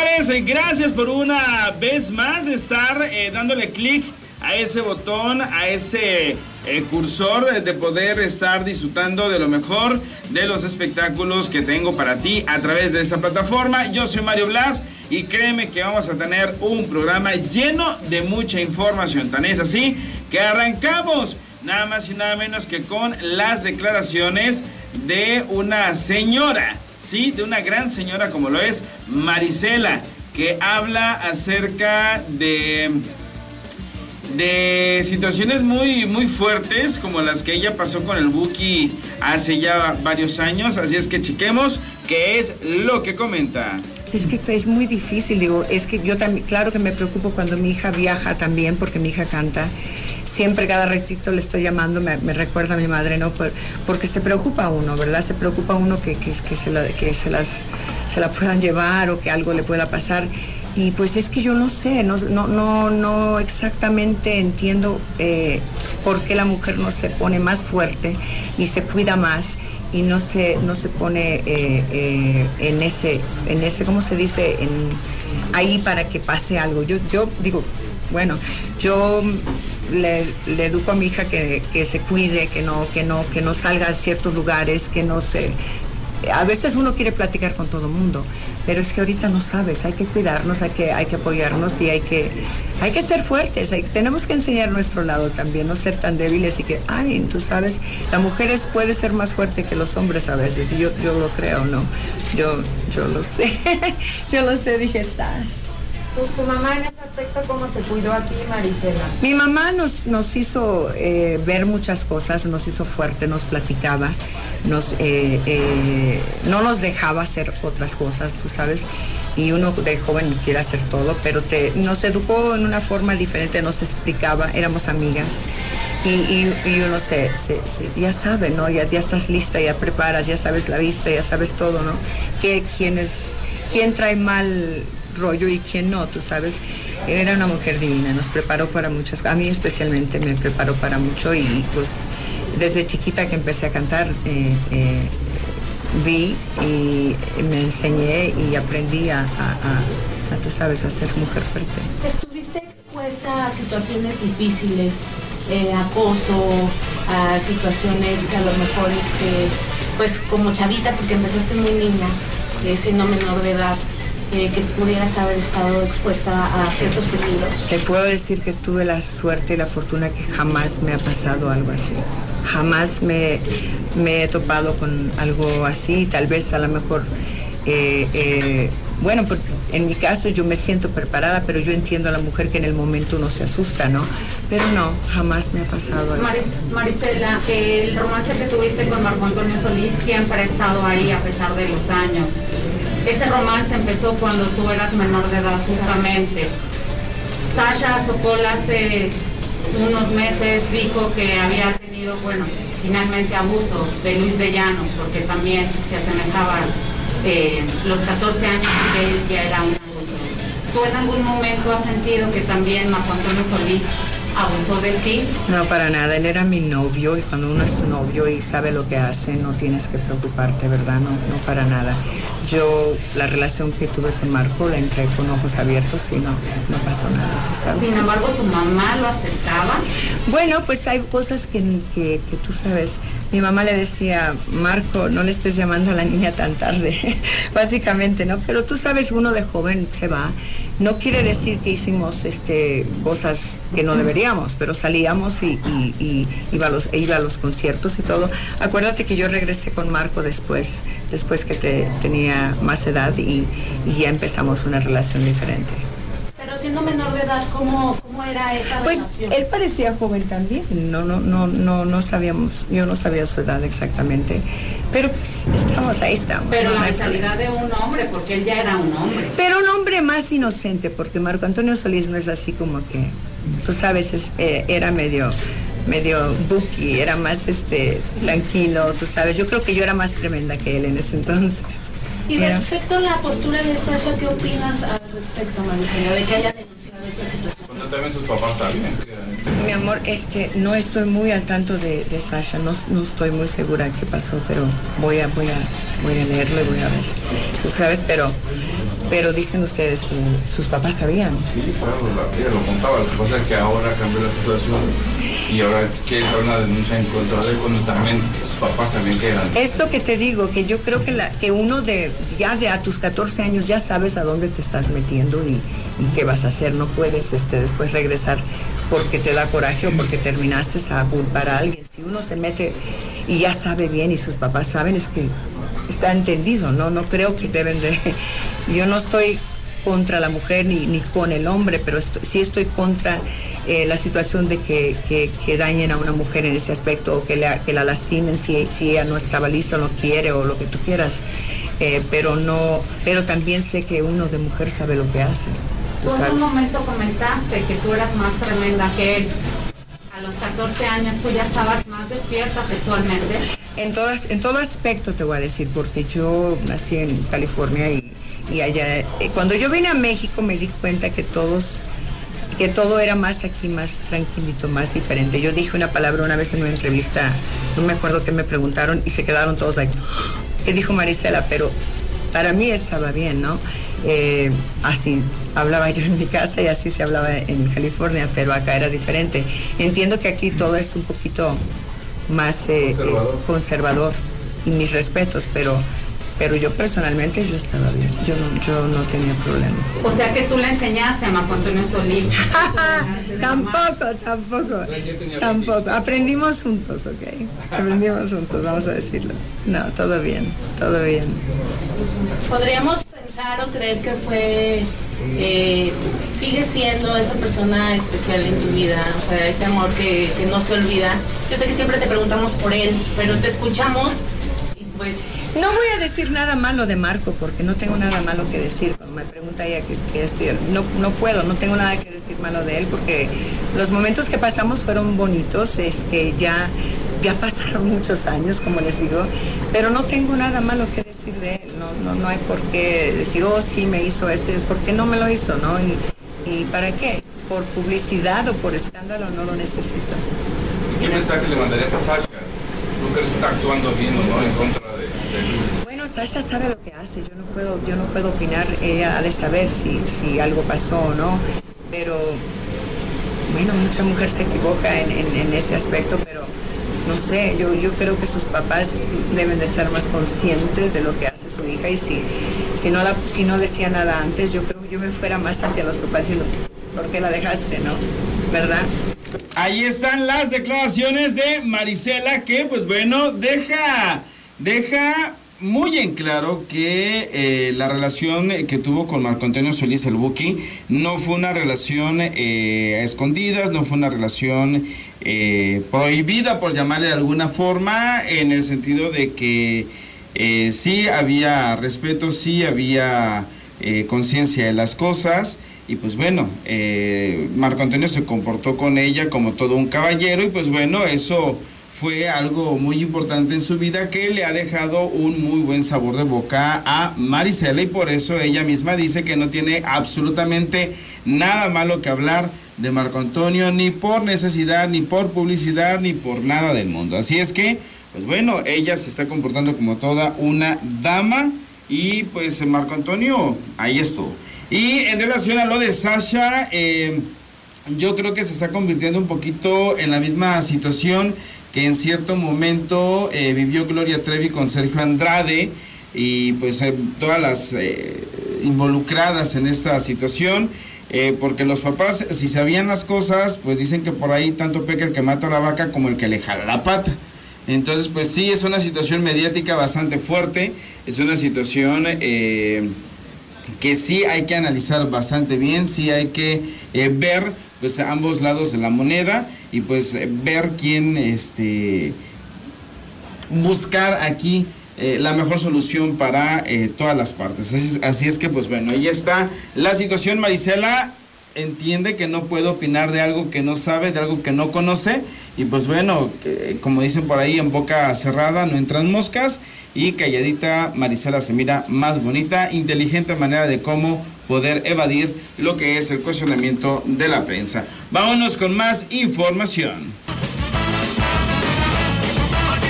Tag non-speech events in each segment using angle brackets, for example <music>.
Señores, eh, gracias por una vez más estar eh, dándole clic a ese botón, a ese eh, cursor de poder estar disfrutando de lo mejor de los espectáculos que tengo para ti a través de esta plataforma. Yo soy Mario Blas y créeme que vamos a tener un programa lleno de mucha información. Tan es así que arrancamos nada más y nada menos que con las declaraciones de una señora, sí, de una gran señora como lo es Marisela, que habla acerca de de situaciones muy, muy fuertes como las que ella pasó con el Buki hace ya varios años. Así es que chequemos qué es lo que comenta. Es que es muy difícil, digo, es que yo también, claro que me preocupo cuando mi hija viaja también, porque mi hija canta. Siempre cada ratito le estoy llamando, me, recuerda a mi madre, ¿no? porque se preocupa uno, ¿verdad? Se preocupa uno que, que, que, se, la, que se, las, se la puedan llevar o que algo le pueda pasar. Y pues es que yo no sé, no, no, no, exactamente entiendo eh, por qué la mujer no se pone más fuerte y se cuida más y no se, no se pone eh, eh, en ese, en ese, ¿cómo se dice? En, ahí para que pase algo. Yo, yo digo, bueno, yo le, educo a mi hija que, que, se cuide, que no, que no, que no salga a ciertos lugares, que no se a veces uno quiere platicar con todo el mundo, pero es que ahorita no sabes, hay que cuidarnos, hay que, hay que apoyarnos y hay que, hay que ser fuertes, tenemos que enseñar nuestro lado también, no ser tan débiles y que, ay, tú sabes, la mujer puede ser más fuerte que los hombres a veces, y yo, yo lo creo, ¿no? Yo, yo lo sé, <laughs> yo lo sé, dije, sas. ¿Tu, mamá en ese aspecto cómo te cuidó a ti, Marisela? Mi mamá nos, nos hizo eh, ver muchas cosas, nos hizo fuerte, nos platicaba, nos, eh, eh, no nos dejaba hacer otras cosas, tú sabes, y uno de joven quiere hacer todo, pero te, nos educó en una forma diferente, nos explicaba, éramos amigas. Y, uno se, ya sabe, ¿no? Ya, ya estás lista, ya preparas, ya sabes la vista, ya sabes todo, ¿no? Que quién es, quién trae mal rollo y quién no, tú sabes. Era una mujer divina, nos preparó para muchas, a mí especialmente me preparó para mucho y pues desde chiquita que empecé a cantar eh, eh, vi y me enseñé y aprendí a, tú sabes, a ser mujer fuerte. ¿Estuviste expuesta a situaciones difíciles, eh, acoso, a situaciones que a lo mejor, este, pues como chavita, porque empezaste muy niña, siendo menor de edad? que pudieras haber estado expuesta a ciertos peligros? Te puedo decir que tuve la suerte y la fortuna que jamás me ha pasado algo así. Jamás me, he topado con algo así, tal vez a lo mejor... Eh, eh, bueno, en mi caso yo me siento preparada, pero yo entiendo a la mujer que en el momento uno se asusta, ¿no? Pero no, jamás me ha pasado eso. Maricela, el romance que tuviste con Marco Antonio Solís siempre ha estado ahí a pesar de los años. Ese romance empezó cuando tú eras menor de edad, justamente. Sasha Sokol hace unos meses dijo que había tenido, bueno, finalmente abuso de Luis de Llano, porque también se asemejaba eh, los 14 años que él ya era un adulto. ¿Tú en algún momento has sentido que también Marco Antonio Solís abusó de ti? No, para nada. Él era mi novio y cuando uno es novio y sabe lo que hace, no tienes que preocuparte, ¿verdad? No, no para nada. Yo, la relación que tuve con Marco la entré con ojos abiertos y no, no pasó nada, tú sabes. Sin embargo, ¿tu mamá lo aceptaba? Bueno, pues hay cosas que, que, que tú sabes. Mi mamá le decía, Marco, no le estés llamando a la niña tan tarde, <laughs> básicamente, ¿no? Pero tú sabes, uno de joven se va. No quiere decir que hicimos este, cosas que no deberíamos pero salíamos y, iba, a los, iba a los conciertos y todo. Acuérdate que yo regresé con Marco después, después que te, tenía más edad y, ya empezamos una relación diferente siendo menor de edad, ¿cómo, cómo era esa pues, relación? él parecía joven también. No, no, no, no, no sabíamos, yo no sabía su edad exactamente. Pero pues estamos, ahí estamos. Pero la mentalidad de un hombre, porque él ya era un hombre. Pero un hombre más inocente, porque Marco Antonio Solís no es así como que tú sabes, eh, era medio medio bookie, era más este tranquilo, tú sabes. Yo creo que yo era más tremenda que él en ese entonces. Y respecto a la postura de Sasha, ¿qué opinas al respecto, Maricela, de que haya denunciado esta situación? también sus papás sabían Mi amor, este, no estoy muy al tanto de, de Sasha, no, no, estoy muy segura qué pasó, pero voy a, voy a, voy a leerlo y voy a ver. Tú sabes, pero Pero dicen ustedes que sus papás sabían. Sí, claro, la, lo contaba. Lo que pasa es que ahora cambió la situación y ahora quiere dar una denuncia en contra de él cuando también sus papás también que eran. Es lo que te digo, que yo creo que, la, que uno de, ya de a tus 14 años ya sabes a dónde te estás metiendo y, y qué vas a hacer. No puedes este, después regresar porque te da coraje o porque terminaste a culpar a alguien. Si uno se mete y ya sabe bien y sus papás saben, es que está entendido, ¿no? No creo que deben de... Yo no estoy contra la mujer ni, ni con el hombre, pero sí estoy contra eh, la situación de que, que, dañen a una mujer en ese aspecto o que, la, que la lastimen si, si ella no estaba lista o no quiere o lo que tú quieras. Eh, pero no, pero también sé que uno de mujer sabe lo que hace. Tú en un momento comentaste que tú eras más tremenda que él. A los 14 años tú ya estabas más despierta sexualmente. En, todas, en todo aspecto te voy a decir, porque yo nací en California y, y allá, eh, cuando yo vine a México me di cuenta que todos que todo era más aquí, más tranquilito, más diferente. Yo dije una palabra una vez en una entrevista, no me acuerdo qué me preguntaron y se quedaron todos ahí. ¿Qué dijo Marisela? Pero para mí estaba bien, ¿no? Eh, así hablaba yo en mi casa y así se hablaba en California, pero acá era diferente. Entiendo que aquí todo es un poquito más eh, conservador. conservador y mis respetos, pero pero yo personalmente yo estaba bien, yo no, yo no tenía problema. O sea que tú le enseñaste a Marco Antonio Solís. tampoco, tampoco, tampoco. Aprendimos juntos, ok. Aprendimos juntos, vamos a decirlo. No, todo bien, todo bien. Podríamos pensar o creer que fue, eh, sigue siendo esa persona especial en tu vida, o sea, ese amor que, que no se olvida. Yo sé que siempre te preguntamos por él, pero te escuchamos pues no voy a decir nada malo de Marco porque no tengo nada malo que decir. Cuando me pregunta ella que, estoy, no, no puedo, no tengo nada que decir malo de él porque los momentos que pasamos fueron bonitos. Este, ya, ya pasaron <laughs> muchos años, como les digo, pero no tengo nada malo que decir de él. No, no, no hay por qué decir, oh, sí me hizo esto, ¿por qué no me lo hizo? ¿no? ¿Y, para qué? ¿Por publicidad o por escándalo? No lo necesito. ¿Qué mensaje le mandarías a Sasha? Está actuando bien en contra bueno, Sasha sabe lo que hace, yo no puedo, yo no puedo opinar, ella ha de saber si, si algo pasó o no, pero bueno, mucha mujer se equivoca en, en, ese aspecto, pero no sé, yo, yo creo que sus papás deben de estar más conscientes de lo que hace su hija y si, si, no, la, si no decía nada antes, yo creo que yo me fuera más hacia los papás diciendo, ¿por qué la dejaste, no? ¿Verdad? Ahí están las declaraciones de Marisela que, pues bueno, deja deja muy en claro que eh, la relación que tuvo con Marco Antonio Solís el Buki no fue una relación eh, a escondidas, no fue una relación eh, prohibida, por llamarle de alguna forma, en el sentido de que sí había respeto, sí había conciencia de las cosas. Y pues bueno, Marco Antonio se comportó con ella como todo un caballero y pues bueno, eso fue algo muy importante en su vida que le ha dejado un muy buen sabor de boca a Marisela y por eso ella misma dice que no tiene absolutamente nada malo que hablar de Marco Antonio, ni por necesidad, ni por publicidad, ni por nada del mundo. Así es que, pues bueno, ella se está comportando como toda una dama y pues Marco Antonio, ahí estuvo. Y en relación a lo de Sasha, eh, yo creo que se está convirtiendo un poquito en la misma situación que en cierto momento eh, vivió Gloria Trevi con Sergio Andrade y pues eh, todas las eh, involucradas en esta situación. porque los papás, si sabían las cosas, pues dicen que por ahí tanto peca el que mata a la vaca como el que le jala la pata. Entonces, pues sí, es una situación mediática bastante fuerte, es una situación que sí hay que analizar bastante bien, sí hay que ver pues ambos lados de la moneda y pues eh, ver quién este buscar aquí eh, la mejor solución para eh, todas las partes. Así, es que pues bueno, ahí está la situación. Marisela entiende que no puede opinar de algo que no sabe, de algo que no conoce. Y pues bueno, como dicen por ahí, en boca cerrada no entran moscas. Y calladita, Marisela se mira más bonita, inteligente manera de cómo poder evadir lo que es el cuestionamiento de la prensa. Vámonos con más información.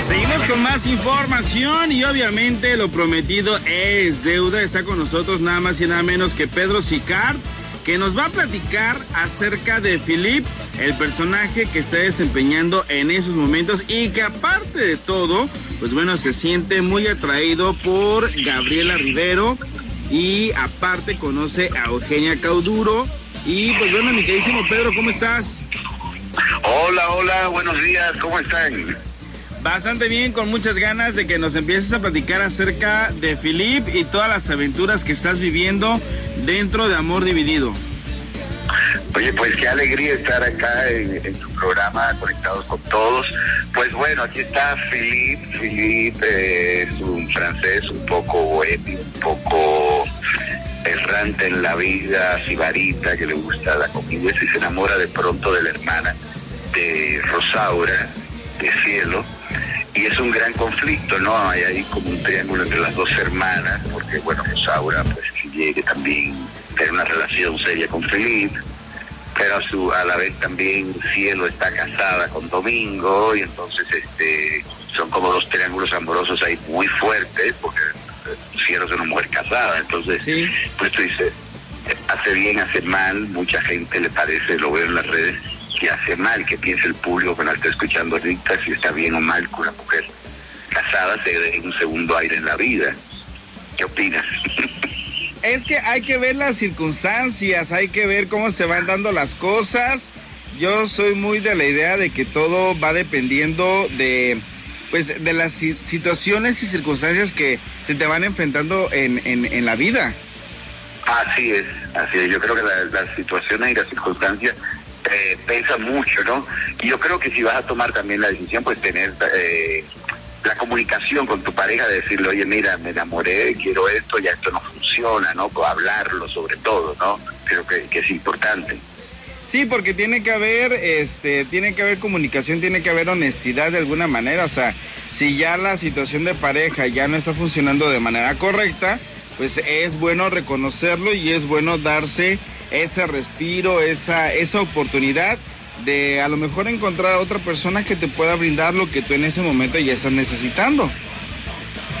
Seguimos con más información y obviamente lo prometido es deuda. Está con nosotros nada más y nada menos que Pedro Sicard, que nos va a platicar acerca de Philip, el personaje que está desempeñando en esos momentos y que aparte de todo, pues bueno, se siente muy atraído por Gabriela Rivero y aparte conoce a Eugenia Cauduro. Y pues bueno, mi queridísimo Pedro, ¿cómo estás? Hola, hola, buenos días, ¿cómo están? Bastante bien, con muchas ganas de que nos empieces a platicar acerca de Philip y todas las aventuras que estás viviendo dentro de Amor Dividido. Oye, pues qué alegría estar acá en, tu programa, conectados con todos. Pues bueno, aquí está Philip. Philip eh, es un francés un poco bohemio, un poco errante en la vida, sibarita, que le gusta la comida y se enamora de pronto de la hermana de Rosaura, de Cielo y es un gran conflicto, ¿no? Hay ahí como un triángulo entre las dos hermanas, porque bueno, Rosaura pues llegue también tener una relación seria con Felipe, pero a, su, a la vez también Cielo está casada con Domingo y entonces este son como dos triángulos amorosos ahí muy fuertes, porque Cielo es una mujer casada, entonces pues tú dices, hace bien, hace mal, mucha gente le parece, lo veo en las redes, que hace mal, que piense el público que nos está escuchando ahorita, si está bien o mal que una mujer casada se dé un segundo aire en la vida. ¿Qué opinas? Es que hay que ver las circunstancias, hay que ver cómo se van dando las cosas. Yo soy muy de la idea de que todo va dependiendo de pues de las situaciones y circunstancias que se te van enfrentando en, en, la vida. Así es, así es. Yo creo que las situaciones y las circunstancias eh, mucho, ¿no? Y yo creo que si vas a tomar también la decisión, pues tener eh, la comunicación con tu pareja, de decirle, oye, mira, me enamoré, quiero esto, ya esto no funciona, ¿no? Hablarlo sobre todo, ¿no? Creo que, que es importante. Sí, porque tiene que haber, este, tiene que haber comunicación, tiene que haber honestidad de alguna manera. O sea, si ya la situación de pareja ya no está funcionando de manera correcta, pues es bueno reconocerlo y es bueno darse ese respiro, esa, esa oportunidad de a lo mejor encontrar a otra persona que te pueda brindar lo que tú en ese momento ya estás necesitando.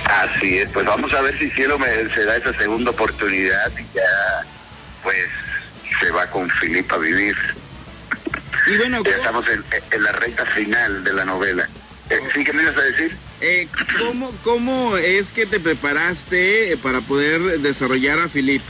Así es, pues vamos a ver si Cielo me se da esa segunda oportunidad y ya pues se va con Filipa a vivir. Y bueno, ya estamos en, la recta final de la novela. Eh, ¿Sí qué me ibas a decir? Eh, ¿cómo, ¿Cómo es que te preparaste para poder desarrollar a Filip?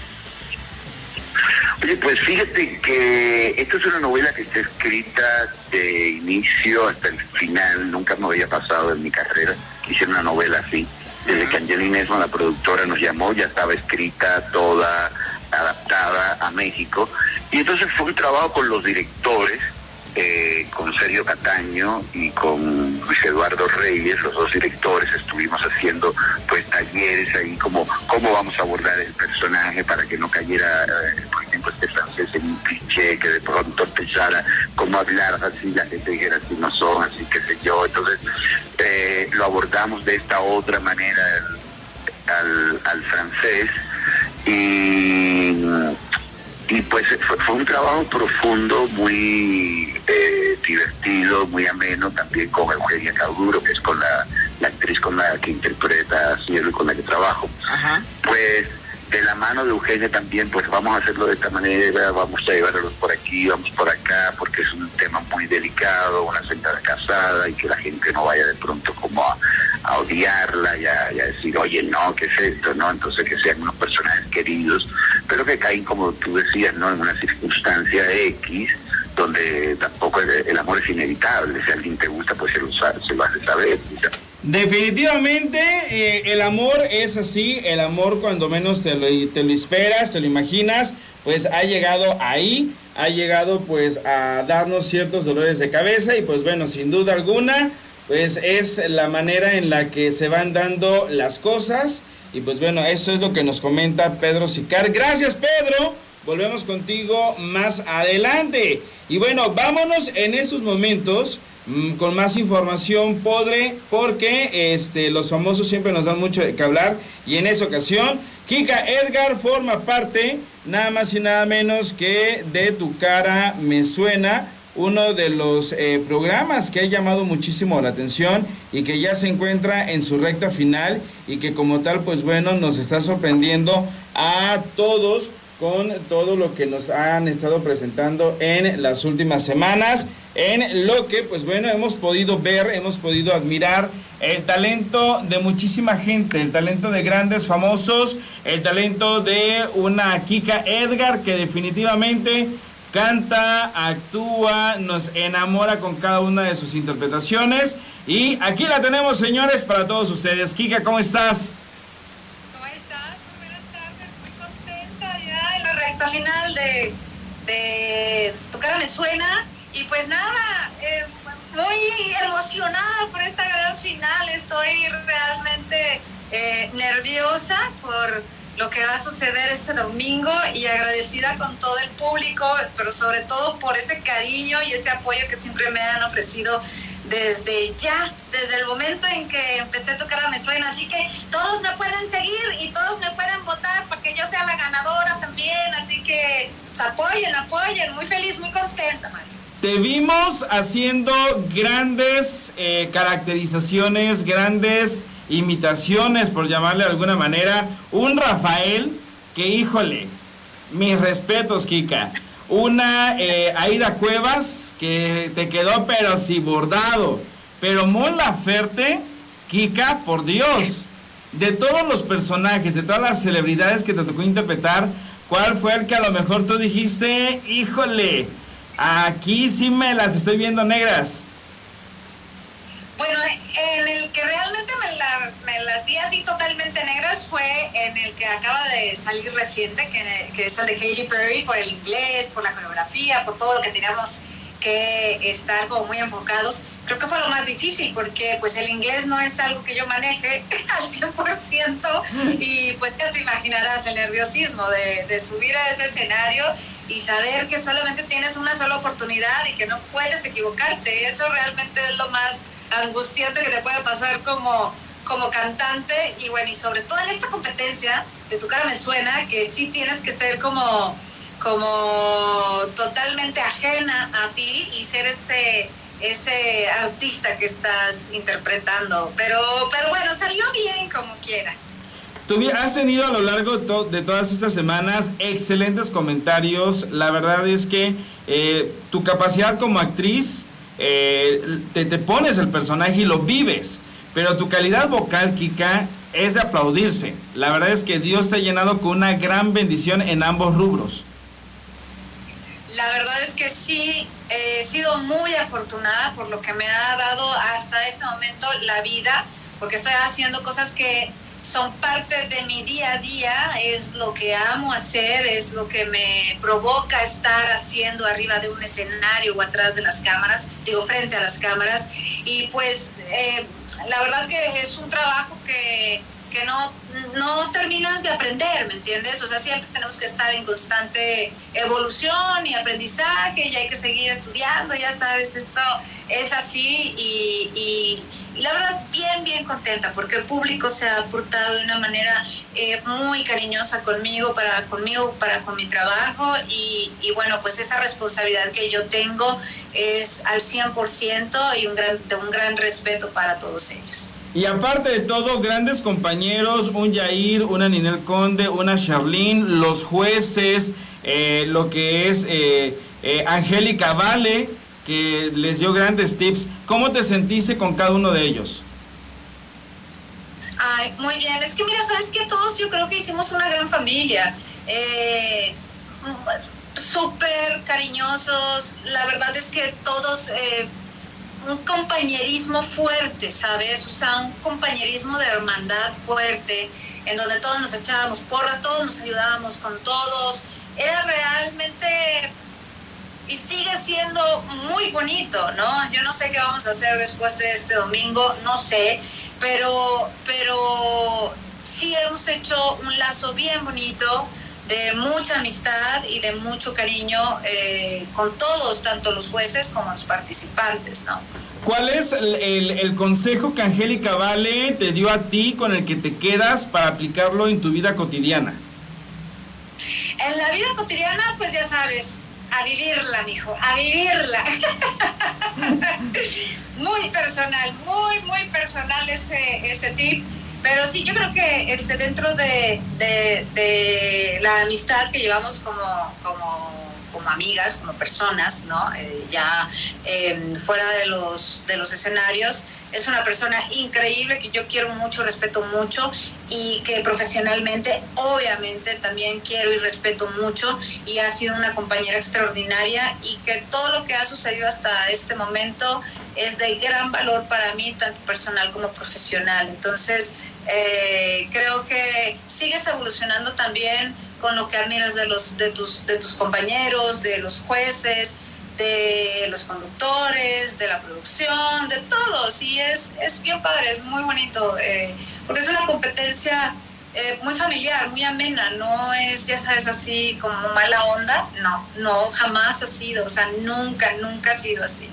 Oye, pues fíjate que esta es una novela que está escrita de inicio hasta el final. Nunca me había pasado en mi carrera que hiciera una novela así. Desde que Angelina Esma, la productora, nos llamó, ya estaba escrita toda, adaptada a México. Y entonces fue un trabajo con los directores eh, con Sergio Cataño y con Luis Eduardo Reyes, los dos directores, estuvimos haciendo pues talleres ahí como cómo vamos a abordar el personaje para que no cayera, eh, ejemplo, este francés en un cliché que de pronto empezara como hablar así, la gente dijera así no son, así que sé yo. Entonces eh, lo abordamos de esta otra manera al, al francés y y pues fue, un trabajo profundo, muy eh, divertido, muy ameno, también con Eugenia Cauduro, que es con la, actriz con la que interpreta Cielo y con la que trabajo. Pues de la mano de Eugenia también, pues vamos a hacerlo de esta manera, vamos a llevarlos por aquí, vamos por acá, porque es un tema muy delicado, una sentada casada y que la gente no vaya de pronto como a, odiarla y a, decir, oye, no, ¿qué es esto? no Entonces que sean unos personajes queridos, pero que caen, como tú decías, ¿no? En una circunstancia X, donde tampoco el, amor es inevitable, si alguien te gusta, pues se lo, se lo hace saber. Definitivamente eh, el amor es así, el amor cuando menos te lo, te lo esperas, te lo imaginas, pues ha llegado ahí, ha llegado pues a darnos ciertos dolores de cabeza y pues bueno, sin duda alguna, pues es la manera en la que se van dando las cosas y pues bueno, eso es lo que nos comenta Pedro Sicar. Gracias Pedro, volvemos contigo más adelante. Y bueno, vámonos en esos momentos Mm, con más información podré, porque este, los famosos siempre nos dan mucho que hablar y en esa ocasión Kika Edgar forma parte nada más y nada menos que de Tu cara me suena uno de los eh, programas que ha llamado muchísimo la atención y que ya se encuentra en su recta final y que como tal, pues bueno, nos está sorprendiendo a todos con todo lo que nos han estado presentando en las últimas semanas, en lo que, pues bueno, hemos podido ver, hemos podido admirar el talento de muchísima gente, el talento de grandes famosos, el talento de una Kika Edgar que definitivamente canta, actúa, nos enamora con cada una de sus interpretaciones. Y aquí la tenemos, señores, para todos ustedes. Kika, ¿cómo estás? Recta final de, de Tu cara me suena. Y pues nada, eh, muy emocionada por esta gran final. Estoy realmente eh, nerviosa por lo que va a suceder este domingo y agradecida con todo el público, pero sobre todo por ese cariño y ese apoyo que siempre me han ofrecido desde ya, desde el momento en que empecé a tocar a Me Suena. Así que todos me pueden seguir y todos me pueden votar para que yo sea la ganadora también. Así que pues, apoyen, apoyen. Muy feliz, muy contenta, María. Te vimos haciendo grandes eh, caracterizaciones, grandes imitaciones, por llamarle de alguna manera. Un Rafael que, híjole, mis respetos, Kika. Una eh, Aida Cuevas que te quedó pero si bordado. Pero Mon Laferte, Kika, por Dios. De todos los personajes, de todas las celebridades que te tocó interpretar, ¿cuál fue el que a lo mejor tú dijiste, híjole, aquí sí me las estoy viendo negras? Bueno, en el que realmente me, la- me las vi así totalmente negras fue en el que acaba de salir reciente, que, que es el de Katy Perry, por el inglés, por la coreografía, por todo lo que teníamos que estar como muy enfocados. Creo que fue lo más difícil porque pues el inglés no es algo que yo maneje <laughs> al 100% y pues ya te imaginarás el nerviosismo de, de subir a ese escenario y saber que solamente tienes una sola oportunidad y que no puedes equivocarte. Eso realmente es lo más angustiante que te puede pasar como, como cantante y bueno, y sobre todo en esta competencia de tu cara me suena que sí tienes que ser como, como totalmente ajena a ti y ser ese ese artista que estás interpretando, pero pero bueno, salió bien como quiera. Tuvi- has tenido a lo largo de todas estas semanas excelentes comentarios. La verdad es que eh, tu capacidad como actriz, te, te pones el personaje y lo vives. Pero tu calidad vocal, Kika, es de aplaudirse. La verdad es que Dios te ha llenado con una gran bendición en ambos rubros. La verdad es que sí, he sido muy afortunada por lo que me ha dado hasta este momento la vida, porque estoy haciendo cosas que son parte de mi día a día, es lo que amo hacer, es lo que me provoca estar haciendo arriba de un escenario o atrás de las cámaras, digo, frente a las cámaras. Y pues eh, la verdad que es un trabajo que, que no, no terminas de aprender, ¿me entiendes? O sea, siempre tenemos que estar en constante evolución y aprendizaje y hay que seguir estudiando, ya sabes, esto es así y, y- la verdad bien, bien contenta porque el público se ha portado de una manera eh, muy cariñosa conmigo, para conmigo, para con mi trabajo y, bueno, pues esa responsabilidad que yo tengo es al 100% y un gran, de un gran respeto para todos ellos. Y aparte de todo, grandes compañeros, un Yair, una Ninel Conde, una Charlene, los jueces, eh, lo que es eh, eh, Angélica Vale, les dio grandes tips. ¿Cómo te sentiste con cada uno de ellos? Ay, muy bien. Es que mira, sabes que todos yo creo que hicimos una gran familia. Eh, Súper cariñosos. La verdad es que todos eh, un compañerismo fuerte, ¿sabes? O sea, un compañerismo de hermandad fuerte, en donde todos nos echábamos porras, todos nos ayudábamos con todos. Era realmente y sigue siendo muy bonito, ¿no? Yo no sé qué vamos a hacer después de este domingo, no sé, pero, pero sí hemos hecho un lazo bien bonito de mucha amistad y de mucho cariño eh, con todos, tanto los jueces como los participantes, ¿no? ¿Cuál es el, el- el consejo que Angélica Vale te dio a ti con el que te quedas para aplicarlo en tu vida cotidiana? En la vida cotidiana, pues ya sabes, a vivirla, mijo, a vivirla. <laughs> muy personal, muy, muy personal ese, ese tip. Pero sí, yo creo que este, dentro de, de, la amistad que llevamos como, como, como amigas, como personas, ¿no? Eh, ya em, fuera de los, de los escenarios, es una persona increíble que yo quiero mucho, respeto mucho y que profesionalmente obviamente también quiero y respeto mucho y ha sido una compañera extraordinaria y que todo lo que ha sucedido hasta este momento es de gran valor para mí, tanto personal como profesional. Entonces, eh, creo que sigues evolucionando también con lo que admiras de, los, de, tus, de tus compañeros, de los jueces, de los conductores, de la producción, de todos. Y es, es bien padre, es muy bonito, eh, porque es una competencia eh, muy familiar, muy amena, no es, ya sabes, así como mala onda, no, no, jamás ha sido, o sea, nunca, nunca ha sido así.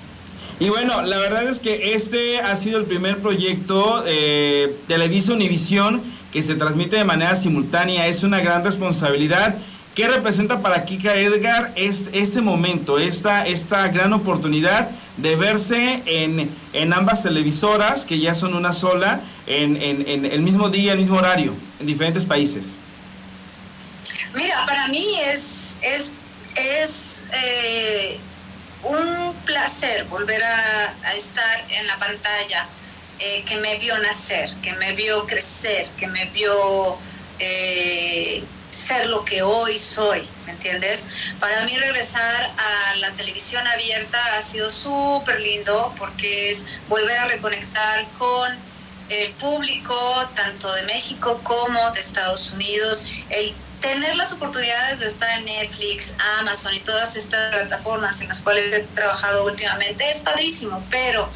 Y bueno, la verdad es que este ha sido el primer proyecto eh, Televisa Univisión que se transmite de manera simultánea. Es una gran responsabilidad. ¿Qué representa para Kika Edgar es este momento, esta, esta gran oportunidad de verse en, en ambas televisoras, que ya son una sola, en, en, el mismo día, el mismo horario, en diferentes países? Mira, para mí es, es, es eh, un placer volver a, estar en la pantalla, eh, que me vio nacer, que me vio crecer, que me vio eh, ser lo que hoy soy, ¿me entiendes? Para mí regresar a la televisión abierta ha sido súper lindo porque es volver a reconectar con el público, tanto de México como de Estados Unidos, el tener las oportunidades de estar en Netflix, Amazon y todas estas plataformas en las cuales he trabajado últimamente es padrísimo, pero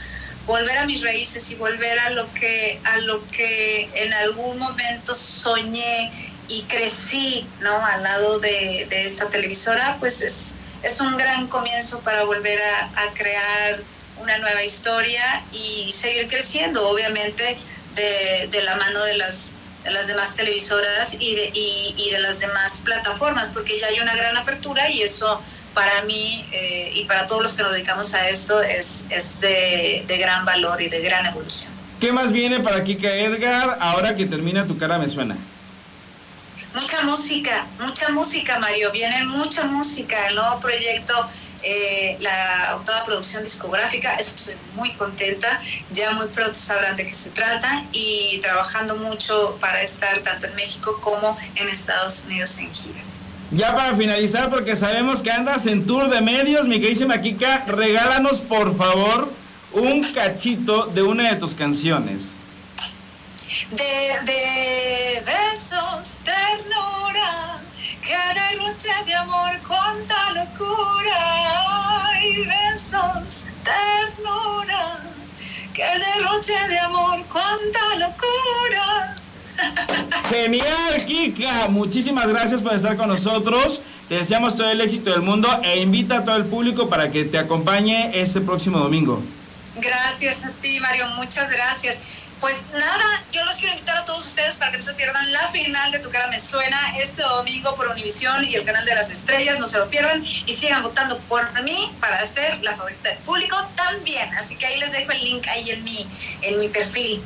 volver a mis raíces y volver a lo que a lo que en algún momento soñé y crecí, ¿no? Al lado de, esta televisora, pues es, es un gran comienzo para volver a, crear una nueva historia y seguir creciendo, obviamente, de, de la mano de las de las demás televisoras y de, y, de las demás plataformas, porque ya hay una gran apertura y eso para mí eh, y para todos los que nos dedicamos a esto es, es de, gran valor y de gran evolución. ¿Qué más viene para Kika Edgar ahora que termina Tu cara me suena? Mucha música, mucha música Mario, viene mucha música, el nuevo proyecto eh, la octava producción discográfica. Estoy muy contenta. Ya muy pronto sabrán de qué se trata y trabajando mucho para estar tanto en México como en Estados Unidos en giras. Ya para finalizar, porque sabemos que andas en tour de medios, mi queridísima Kika, regálanos por favor un cachito de una de tus canciones. De, de besos, ternura cada noche de amor, cuánta locura. Ay, besos, ternura. Cada noche de amor, cuánta locura. <laughs> Genial, Kika. Muchísimas gracias por estar con nosotros. Te deseamos todo el éxito del mundo e invita a todo el público para que te acompañe este próximo domingo. Gracias a ti, Mario. Muchas gracias. Pues nada, yo los quiero invitar a todos ustedes para que no se pierdan la final de Tu Cara Me Suena este domingo por Univisión y el canal de las estrellas, no se lo pierdan y sigan votando por mí para ser la favorita del público también. Así que ahí les dejo el link ahí en mi, en mi perfil.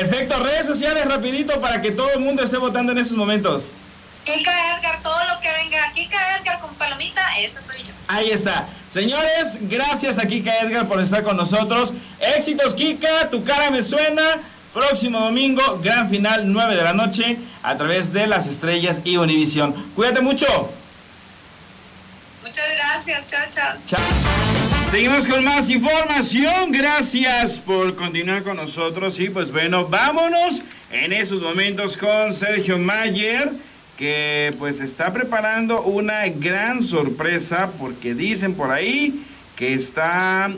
Perfecto, redes sociales rapidito para que todo el mundo esté votando en estos momentos. Kika Edgar, todo lo que venga. Kika Edgar con palomita, esa soy yo. Ahí está. Señores, gracias a Kika Edgar por estar con nosotros. Éxitos, Kika, tu cara me suena. Próximo domingo, gran final, 9 de la noche, a través de las estrellas y Univisión. Cuídate mucho. Muchas gracias, chao, chao. Chao. Seguimos con más información. Gracias por continuar con nosotros. Y pues bueno, vámonos en esos momentos con Sergio Mayer que pues está preparando una gran sorpresa porque dicen por ahí que está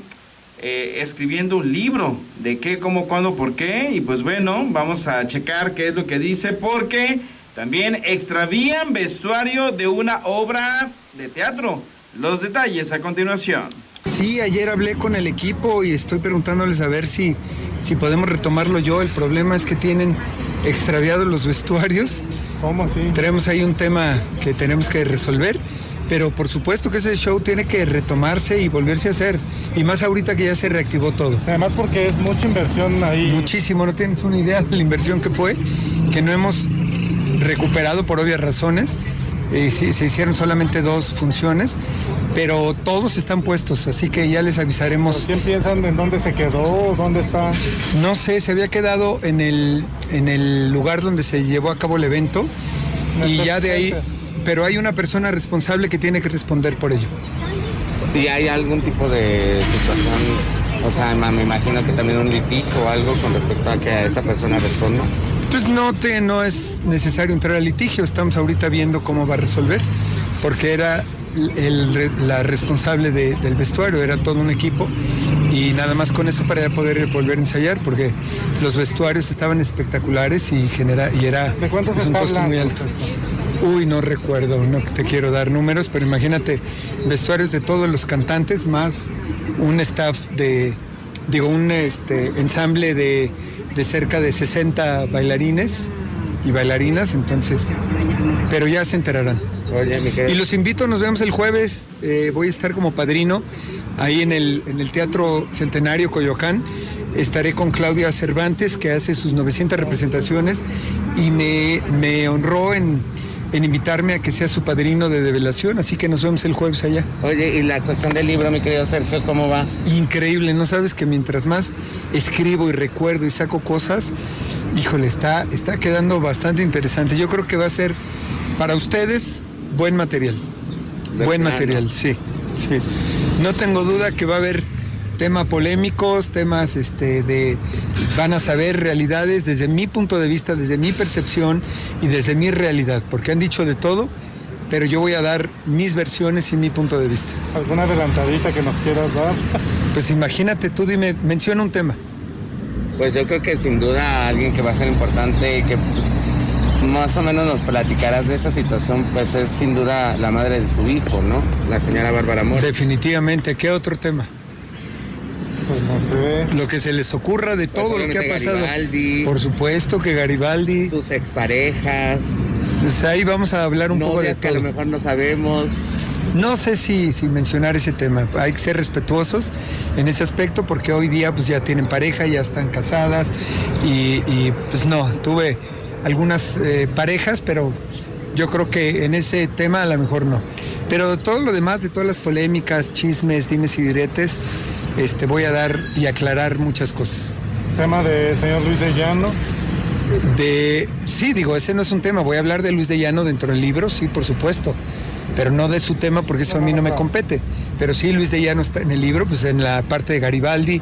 eh, escribiendo un libro de qué, cómo, cuándo, por qué. Y pues bueno, vamos a checar qué es lo que dice porque también extravían vestuario de una obra de teatro. Los detalles a continuación. Sí, ayer hablé con el equipo y estoy preguntándoles a ver si, si podemos retomarlo yo. El problema es que tienen extraviados los vestuarios. ¿Cómo así? Tenemos ahí un tema que tenemos que resolver pero por supuesto que ese show tiene que retomarse y volverse a hacer. Y más ahorita que ya se reactivó todo. Además porque es mucha inversión ahí. Muchísimo, no tienes una idea de la inversión que fue, que no hemos recuperado por obvias razones. Eh, sí, se hicieron solamente dos funciones, pero todos están puestos, así que ya les avisaremos. ¿Quién piensan en dónde se quedó? ¿Dónde está? No sé, se había quedado en el, en el lugar donde se llevó a cabo el evento y ya de ahí, pero hay una persona responsable que tiene que responder por ello. ¿Y hay algún tipo de situación, o sea, me imagino que también un litigio o algo con respecto a que a esa persona responda? Pues no, te, no es necesario entrar al litigio, estamos ahorita viendo cómo va a resolver, porque era el- la responsable de- del vestuario, era todo un equipo y nada más con eso para poder volver a ensayar, porque los vestuarios estaban espectaculares y, genera, y era ¿De cuánto se es un costo muy alto. Uy, no recuerdo, no te quiero dar números, pero imagínate, vestuarios de todos los cantantes más un staff de, digo, un este, ensamble de, de cerca de 60 bailarines y bailarinas, entonces, pero ya se enterarán. Oye, Y los invito, nos vemos el jueves, eh, voy a estar como padrino ahí en el, en el Teatro Centenario Coyoacán. Estaré con Claudia Cervantes, que hace sus 900 representaciones y me, me honró en, en invitarme a que sea su padrino de develación, así que nos vemos el jueves allá. Oye, y la cuestión del libro, mi querido Sergio, ¿cómo va? Increíble, ¿no sabes que mientras más escribo y recuerdo y saco cosas, híjole, está, está quedando bastante interesante. Yo creo que va a ser para ustedes buen material. Buen material, sí, sí. No tengo duda que va a haber temas polémicos, temas este, de... Van a saber realidades desde mi punto de vista, desde mi percepción y desde mi realidad, porque han dicho de todo, pero yo voy a dar mis versiones y mi punto de vista. ¿Alguna adelantadita que nos quieras dar? <laughs> Pues imagínate, tú dime, menciona un tema. Pues yo creo que sin duda alguien que va a ser importante y que más o menos nos platicarás de esa situación, pues es sin duda la madre de tu hijo, ¿no? La señora Bárbara Mora. Definitivamente, ¿qué otro tema? Pues no sé. Lo que se les ocurra de todo lo que ha pasado. Garibaldi. Por supuesto que Garibaldi. Tus exparejas, Pues ahí vamos a hablar un poco de que a lo mejor no sabemos. No sé si, si mencionar ese tema. Hay que ser respetuosos en ese aspecto porque hoy día pues ya tienen pareja, ya están casadas y, y, pues no, tuve algunas eh, parejas, pero yo creo que en ese tema a lo mejor no. Pero todo lo demás, de todas las polémicas, chismes, dimes y diretes, este, voy a dar y aclarar muchas cosas. Tema de señor Luis de Llano. De, sí, digo, ese no es un tema. Voy a hablar de Luis de Llano dentro del libro, sí, por supuesto. Pero no de su tema porque eso a mí no me compete. Pero sí, Luis de Llano está en el libro, pues en la parte de Garibaldi,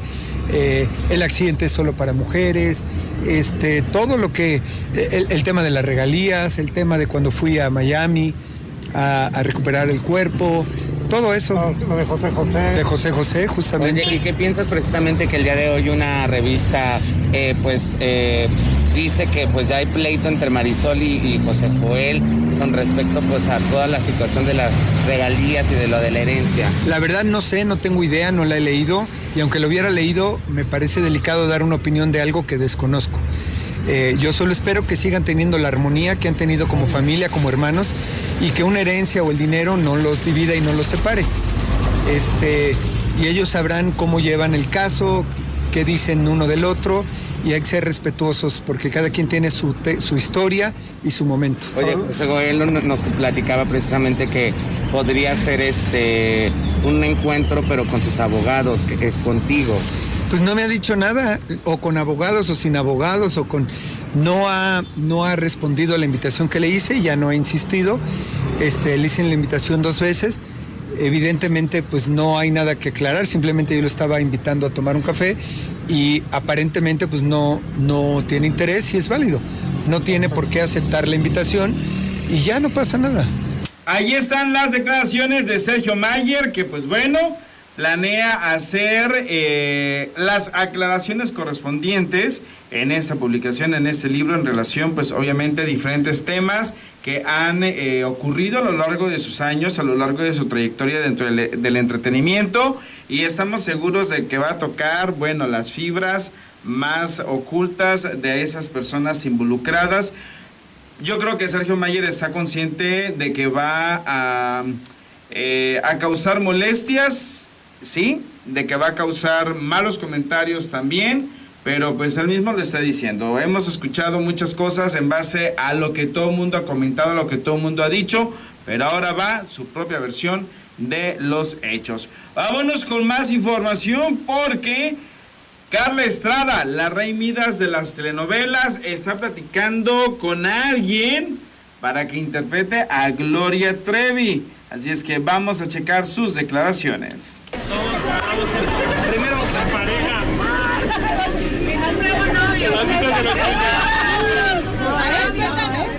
eh, el accidente es solo para mujeres, este, todo lo que, el, el tema de las regalías, el tema de cuando fui a Miami a, a recuperar el cuerpo, todo eso. No, lo de José José. De José José, justamente. Oye, ¿y qué piensas precisamente que el día de hoy una revista, eh, pues, eh, dice que pues ya hay pleito entre Marisol y, y José Joel con respecto pues a toda la situación de las regalías y de lo de la herencia? La verdad no sé, no tengo idea, no la he leído y aunque lo hubiera leído me parece delicado dar una opinión de algo que desconozco. Eh, yo solo espero que sigan teniendo la armonía que han tenido como familia, como hermanos y que una herencia o el dinero no los divida y no los separe. Este, y ellos sabrán cómo llevan el caso, qué dicen uno del otro y hay que ser respetuosos porque cada quien tiene su, te- su historia y su momento. Oye, José Joel no- nos platicaba precisamente que podría ser este un encuentro pero con sus abogados, que, que contigo. Pues no me ha dicho nada, o con abogados o sin abogados, o con. No ha, no ha respondido a la invitación que le hice, ya no ha insistido. Este, le hice la invitación dos veces. Evidentemente, pues no hay nada que aclarar, simplemente yo lo estaba invitando a tomar un café y aparentemente, pues no, no tiene interés y es válido. No tiene por qué aceptar la invitación y ya no pasa nada. Ahí están las declaraciones de Sergio Mayer, que pues bueno, planea hacer eh, las aclaraciones correspondientes en esta publicación, en este libro, en relación pues obviamente a diferentes temas que han eh, ocurrido a lo largo de sus años, a lo largo de su trayectoria dentro del, entretenimiento y estamos seguros de que va a tocar, bueno, las fibras más ocultas de esas personas involucradas. Yo creo que Sergio Mayer está consciente de que va a eh, a causar molestias, sí, de que va a causar malos comentarios también, pero pues él mismo lo está diciendo. Hemos escuchado muchas cosas en base a lo que todo el mundo ha comentado, a lo que todo el mundo ha dicho, pero ahora va su propia versión de los hechos. Vámonos con más información porque Carla Estrada, la rey Midas de las telenovelas, está platicando con alguien para que interprete a Gloria Trevi. Así es que vamos a checar sus declaraciones. Primero la pareja.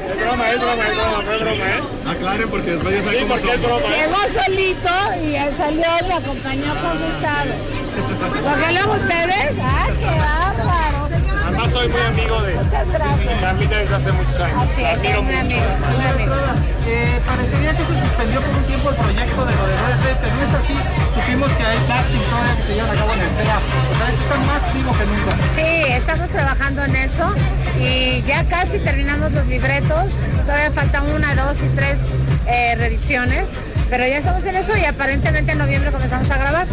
Es broma, es broma, es broma, es broma, ¿eh? Aclaren porque después ya saben cómo broma, ¿eh? Llegó solito y él salió y me acompañó con Gustavo. ¿Lo salieron ustedes? ¡Ah, qué bárbaro! Además soy muy amigo de. Carlita desde hace muchos años. Así es, admiro muy mucho. amigos, muy amigos. Eh, parecería que se suspendió por un tiempo el proyecto de lo de Dead, pero no es así. Supimos que hay casting todavía que se llevan a cabo en el CEA. O sea, está más vivo que nunca. Sí, estamos trabajando en eso y ya casi terminamos los libretos. Todavía faltan una, dos y tres eh, revisiones, pero ya estamos en eso y aparentemente en noviembre comenzamos a grabar.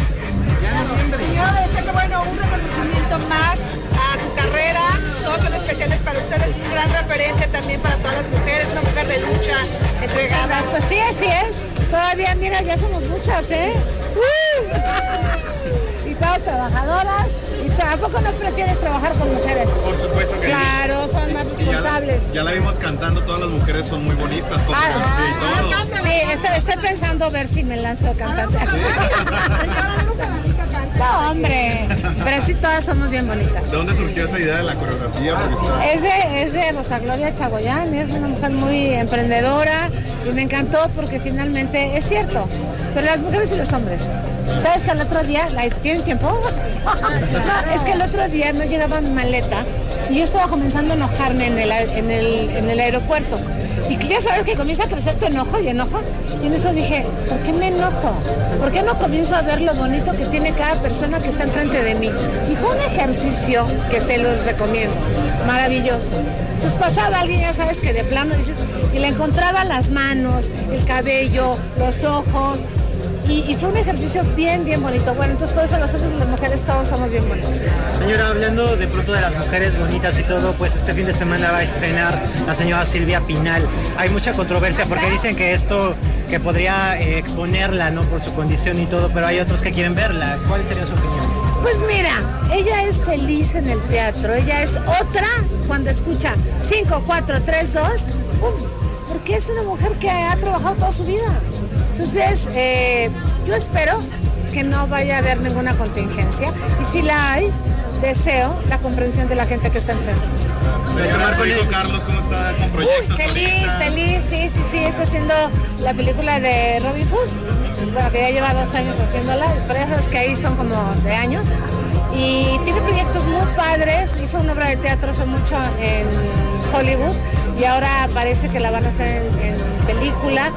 Señora, este que bueno, un reconocimiento más. Todos son especiales para ustedes, un gran referente también para todas las mujeres, una mujer de lucha, entregada. Pues sí, así es. Todavía, mira, ya somos muchas, ¿eh? ¡Uh! Todas trabajadoras. ¿Y tampoco no prefieres trabajar con mujeres? Por supuesto que sí. Claro, son más ya responsables. Ya la vimos cantando, todas las mujeres son muy bonitas, con Ah, y todo. Sí, estoy, estoy pensando ver si me lanzo de cantante. No, hombre, pero sí todas somos bien bonitas. ¿De dónde surgió esa idea de la coreografía? Está- Es de, es de Rosa Gloria Chagoyán, es una mujer muy emprendedora y me encantó porque finalmente es cierto, pero las mujeres y los hombres. ¿Sabes que el otro día, ¿tienen tiempo? <laughs> No, es que el otro día no llegaba mi maleta y yo estaba comenzando a enojarme en el, en el, en el aeropuerto. Y ya sabes que comienza a crecer tu enojo y enojo. Y en eso dije, ¿por qué me enojo? ¿Por qué no comienzo a ver lo bonito que tiene cada persona que está enfrente de mí? Y fue un ejercicio que se los recomiendo. Maravilloso. Pues pasaba alguien, ya sabes que de plano dices, y le encontraba las manos, el cabello, los ojos. Y, y fue un ejercicio bien, bien bonito. Bueno, entonces por eso los hombres y las mujeres todos somos bien bonitos. Señora, hablando de pronto de las mujeres bonitas y todo, pues este fin de semana va a estrenar la señora Silvia Pinal. Hay mucha controversia porque dicen que esto que podría eh, exponerla, ¿no? Por su condición y todo, pero hay otros que quieren verla. ¿Cuál sería su opinión? Pues mira, ella es feliz en el teatro, ella es otra cuando escucha 5, 4, 3, 2, ¡pum! porque es una mujer que ha trabajado toda su vida. Entonces, eh, yo espero que no vaya a haber ninguna contingencia y si la hay, deseo la comprensión de la gente que está enfrente. Señora, su hijo Carlos, ¿cómo está con proyectos Feliz, ahorita? feliz, sí, sí, sí, está haciendo la película de Robin Hood, bueno, que ya lleva dos años haciéndola, sabes que ahí son como de años. Y tiene proyectos muy padres, hizo una obra de teatro hace mucho en Hollywood y ahora parece que la van a hacer en, en película.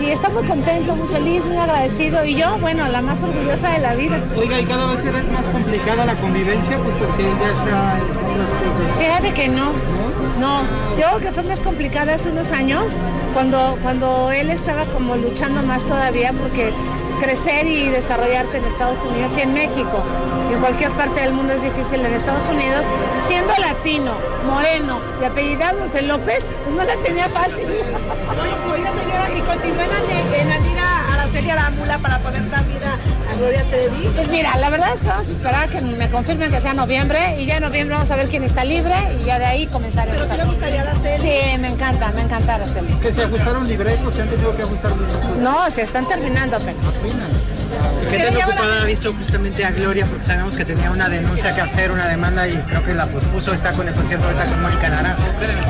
Y está muy contento, muy feliz, muy agradecido. Y yo, bueno, la más orgullosa de la vida. Oiga, y cada vez es más complicada la convivencia, pues porque ya está. Fíjate que no, no. Yo creo que fue más complicada hace unos años, cuando, cuando él estaba como luchando más todavía, porque crecer y desarrollarte en Estados Unidos y en México y en cualquier parte del mundo es difícil. En Estados Unidos, siendo latino, moreno y apellidándose López, pues no la tenía fácil. Oiga, señora, y continúan en, en Anira Araceli Arámbula para poder dar vida a Gloria Trevi. Pues mira, la verdad es que vamos a esperar a que me confirmen que sea noviembre y ya en noviembre vamos a ver quién está libre y ya de ahí comenzaremos. Pero sí le a- gustaría Araceli. Sí, me encanta, me encanta Araceli. Que se ajustaron libretos, se han tenido que ajustar cosas. No, se están terminando apenas. ¿Y qué tan ocupada ha visto justamente a Gloria? Porque sabemos que tenía una denuncia que hacer, una demanda y creo que la pospuso, está con el concierto ahorita con Mónica Naranjo.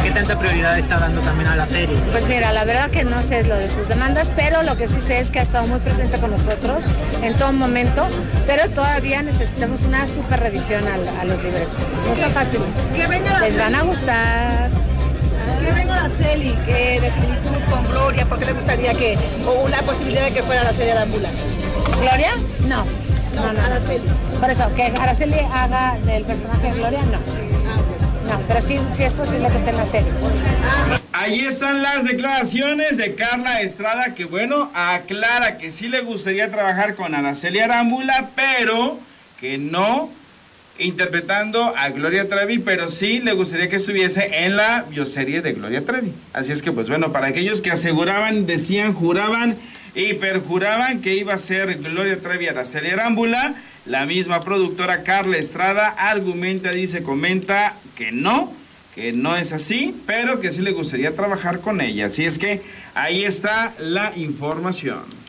¿Qué tanta prioridad está dando también a la serie? Pues mira, la verdad que no sé lo de sus demandas, pero lo que sí sé es que ha estado muy presente con nosotros en todo momento, pero todavía necesitamos una super revisión a, a los libretos. No son fáciles. Les van a gustar. Que venga Araceli, que de similitud con Gloria, porque le gustaría que, o una posibilidad de que fuera Araceli Arámbula. ¿Gloria? No. No, no. Araceli. Por eso, que Araceli haga del personaje de Gloria, no. No, pero sí, sí es posible que esté en la serie. Ahí están las declaraciones de Carla Estrada, que bueno, aclara que sí le gustaría trabajar con Araceli Arámbula, pero que no interpretando a Gloria Trevi, pero sí le gustaría que estuviese en la bioserie de Gloria Trevi. Así es que, pues bueno, para aquellos que aseguraban, decían, juraban y perjuraban que iba a ser Gloria Trevi Araceli Arámbula, la misma productora Carla Estrada argumenta, dice, comenta que no, que no es así, pero que sí le gustaría trabajar con ella. Así es que ahí está la información.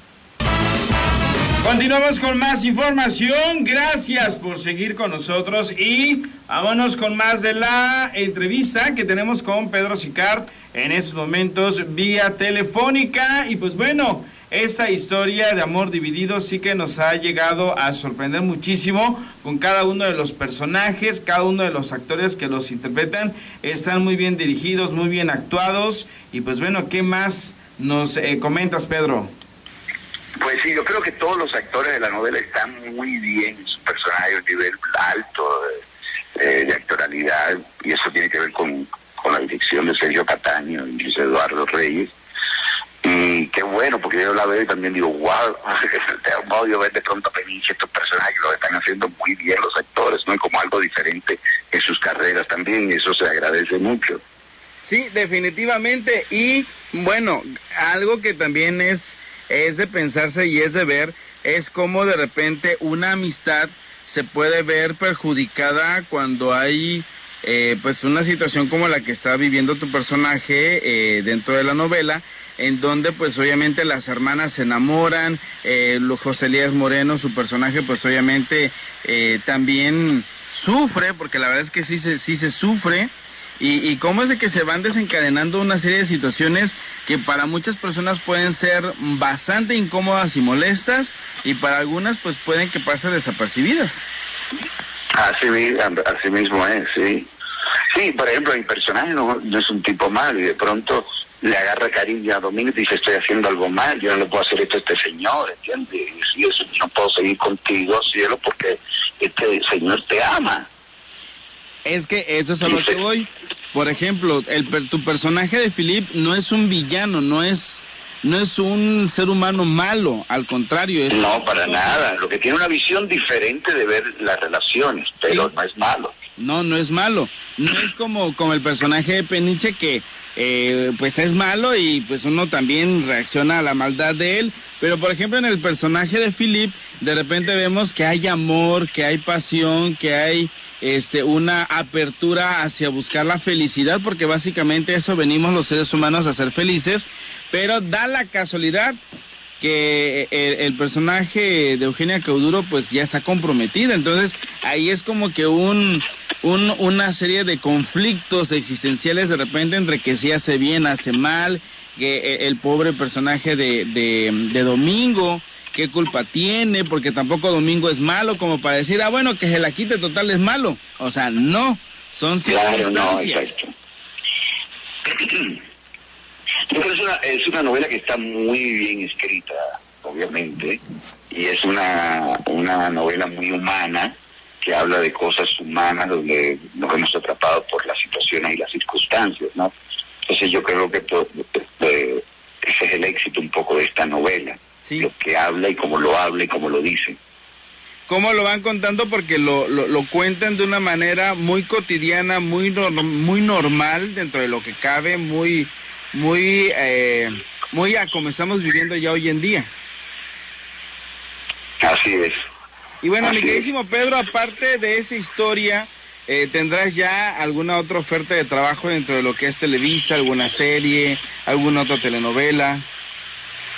Continuamos con más información. Gracias por seguir con nosotros y vámonos con más de la entrevista que tenemos con Pedro Sicard en estos momentos vía telefónica. Y pues bueno, esta historia de amor dividido sí que nos ha llegado a sorprender muchísimo con cada uno de los personajes, cada uno de los actores que los interpretan. Están muy bien dirigidos, muy bien actuados. Y pues bueno, ¿qué más nos eh, comentas, Pedro? Pues sí, yo creo que todos los actores de la novela están muy bien en sus personajes, nivel alto de, de actoralidad, y eso tiene que ver con, con la dirección de Sergio Cataño y Luis Eduardo Reyes. Y qué bueno, porque yo la veo y también digo, wow, <laughs> te ha podido ver de pronto a Peniche, estos personajes lo están haciendo muy bien los actores, ¿no? Y como algo diferente en sus carreras también, y eso se agradece mucho. Sí, definitivamente. Y bueno, algo que también es, es de pensarse y es de ver, es cómo de repente una amistad se puede ver perjudicada cuando hay eh, pues una situación como la que está viviendo tu personaje eh, dentro de la novela en donde pues obviamente las hermanas se enamoran, eh, José Elías Moreno, su personaje pues obviamente eh, también sufre, porque la verdad es que sí se, sí se sufre, y, y cómo es de que se van desencadenando una serie de situaciones que para muchas personas pueden ser bastante incómodas y molestas, y para algunas pues pueden que pasen desapercibidas. Así, así mismo es, sí. Sí, por ejemplo, mi personaje no, no es un tipo malo y de pronto le agarra cariño a Domingo y dice, estoy haciendo algo mal, yo no le puedo hacer esto a este señor, ¿entiendes? Y eso, yo no puedo seguir contigo, cielo, porque este señor te ama. Es que eso es a lo que voy. Por ejemplo, el, tu personaje de Philip no es un villano, no es, no es un ser humano malo, al contrario. Es No, para nada. Lo que tiene una visión diferente de ver las relaciones, pero no es malo. No, no es malo. No es como, como el personaje de Peniche que eh, pues es malo y pues uno también reacciona a la maldad de él. Pero por ejemplo en el personaje de Philip de repente vemos que hay amor, que hay pasión, que hay este una apertura hacia buscar la felicidad, porque básicamente eso venimos los seres humanos a ser felices. Pero da la casualidad que el, el personaje de Eugenia Cauduro pues ya está comprometida. Entonces ahí es como que un, un- una serie de conflictos existenciales de repente entre que si hace bien, hace mal, que eh, el pobre personaje de, de, de Domingo, qué culpa tiene, porque tampoco Domingo es malo como para decir, ah bueno, que se la quite total es malo. O sea, no, son Claro, no, <clears throat> circunstancias. exacto. Yo creo que es una, es una novela que está muy bien escrita, obviamente, y es una, una novela muy humana que habla de cosas humanas donde nos hemos atrapado por las situaciones y las circunstancias, ¿no? Entonces yo creo que ese es el éxito un poco de esta novela, lo que habla y cómo lo habla y cómo lo dice. cómo lo van contando porque lo, lo, lo cuentan de una manera muy cotidiana, muy nor- muy normal dentro de lo que cabe, muy muy eh, muy a como estamos viviendo ya hoy en día. Así es. Y bueno, mi Así es. queridísimo Pedro, aparte de esta historia, eh, ¿tendrás ya alguna otra oferta de trabajo dentro de lo que es Televisa, alguna serie, alguna otra telenovela?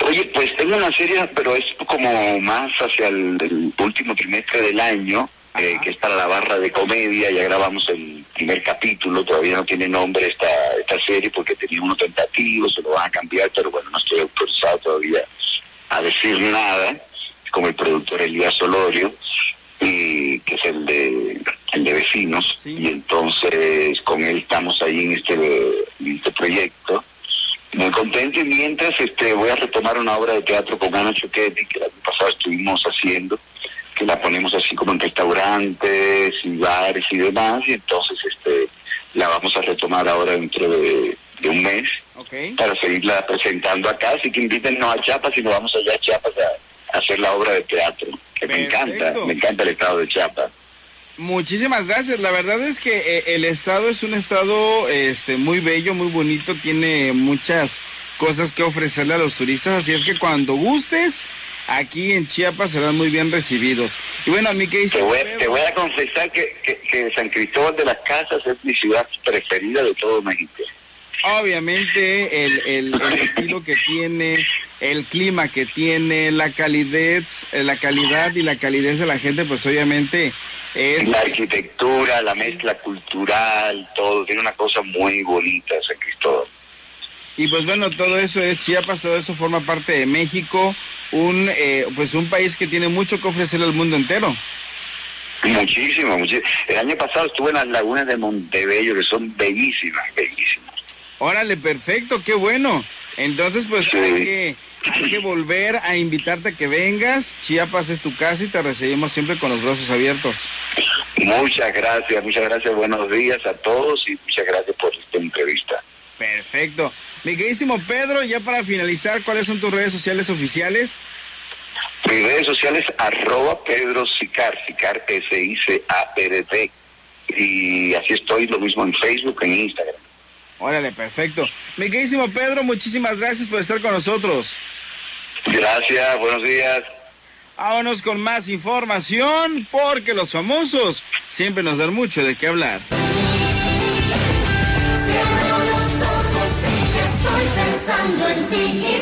Oye, pues tengo una serie, pero es como más hacia el, el último trimestre del año, eh, que es para la barra de comedia. Ya grabamos el primer capítulo, todavía no tiene nombre esta, esta serie porque tenía uno tentativo, se lo van a cambiar, pero bueno, no estoy autorizado todavía a decir nada, como el productor Elías Solorio, y que es el de, el de vecinos, y entonces con él estamos ahí en este, en este proyecto muy contento y mientras este voy a retomar una obra de teatro con Ana Choquetti que el año pasado estuvimos haciendo que la ponemos así como en restaurantes y bares y demás y entonces este la vamos a retomar ahora dentro de, de un mes para seguirla presentando acá. Así que invítennos a Chiapas y nos vamos allá a Chiapas a, a hacer la obra de teatro, que me encanta, me encanta el estado de Chiapas. Muchísimas gracias. La verdad es que eh, el estado es un estado este muy bello, muy bonito, tiene muchas cosas que ofrecerle a los turistas, así es que cuando gustes, aquí en Chiapas serán muy bien recibidos. Y bueno, que te voy, te voy a confesar que, que, San Cristóbal de las Casas es mi ciudad preferida de todo México. Obviamente el, el, el estilo que tiene, el clima que tiene, la calidez, eh, la calidad y la calidez de la gente, pues obviamente es... La arquitectura, la mezcla cultural, todo, tiene una cosa muy bonita San Cristóbal. Y pues bueno, todo eso es Chiapas, todo eso forma parte de México, un eh, pues un país que tiene mucho que ofrecerle al mundo entero. Muchísimo, muchísimo. El año pasado estuve en las lagunas de Montebello, que son bellísimas, bellísimas. Órale, perfecto, qué bueno. Entonces, pues hay, que, hay que volver a invitarte a que vengas. Chiapas es tu casa y te recibimos siempre con los brazos abiertos. Muchas gracias, muchas gracias. Buenos días a todos y muchas gracias por esta entrevista. Perfecto. Mi queridísimo Pedro, ya para finalizar, ¿cuáles son tus redes sociales oficiales? Mis redes sociales, arroba Pedro Sicar, Sicar S-I-C-A-R-D. Y así estoy, lo mismo en Facebook, en Instagram. Órale, perfecto. Mi queridísimo Pedro, muchísimas gracias por estar con nosotros. Gracias, buenos días. Vámonos con más información, porque los famosos siempre nos dan mucho de qué hablar. San Juan sí que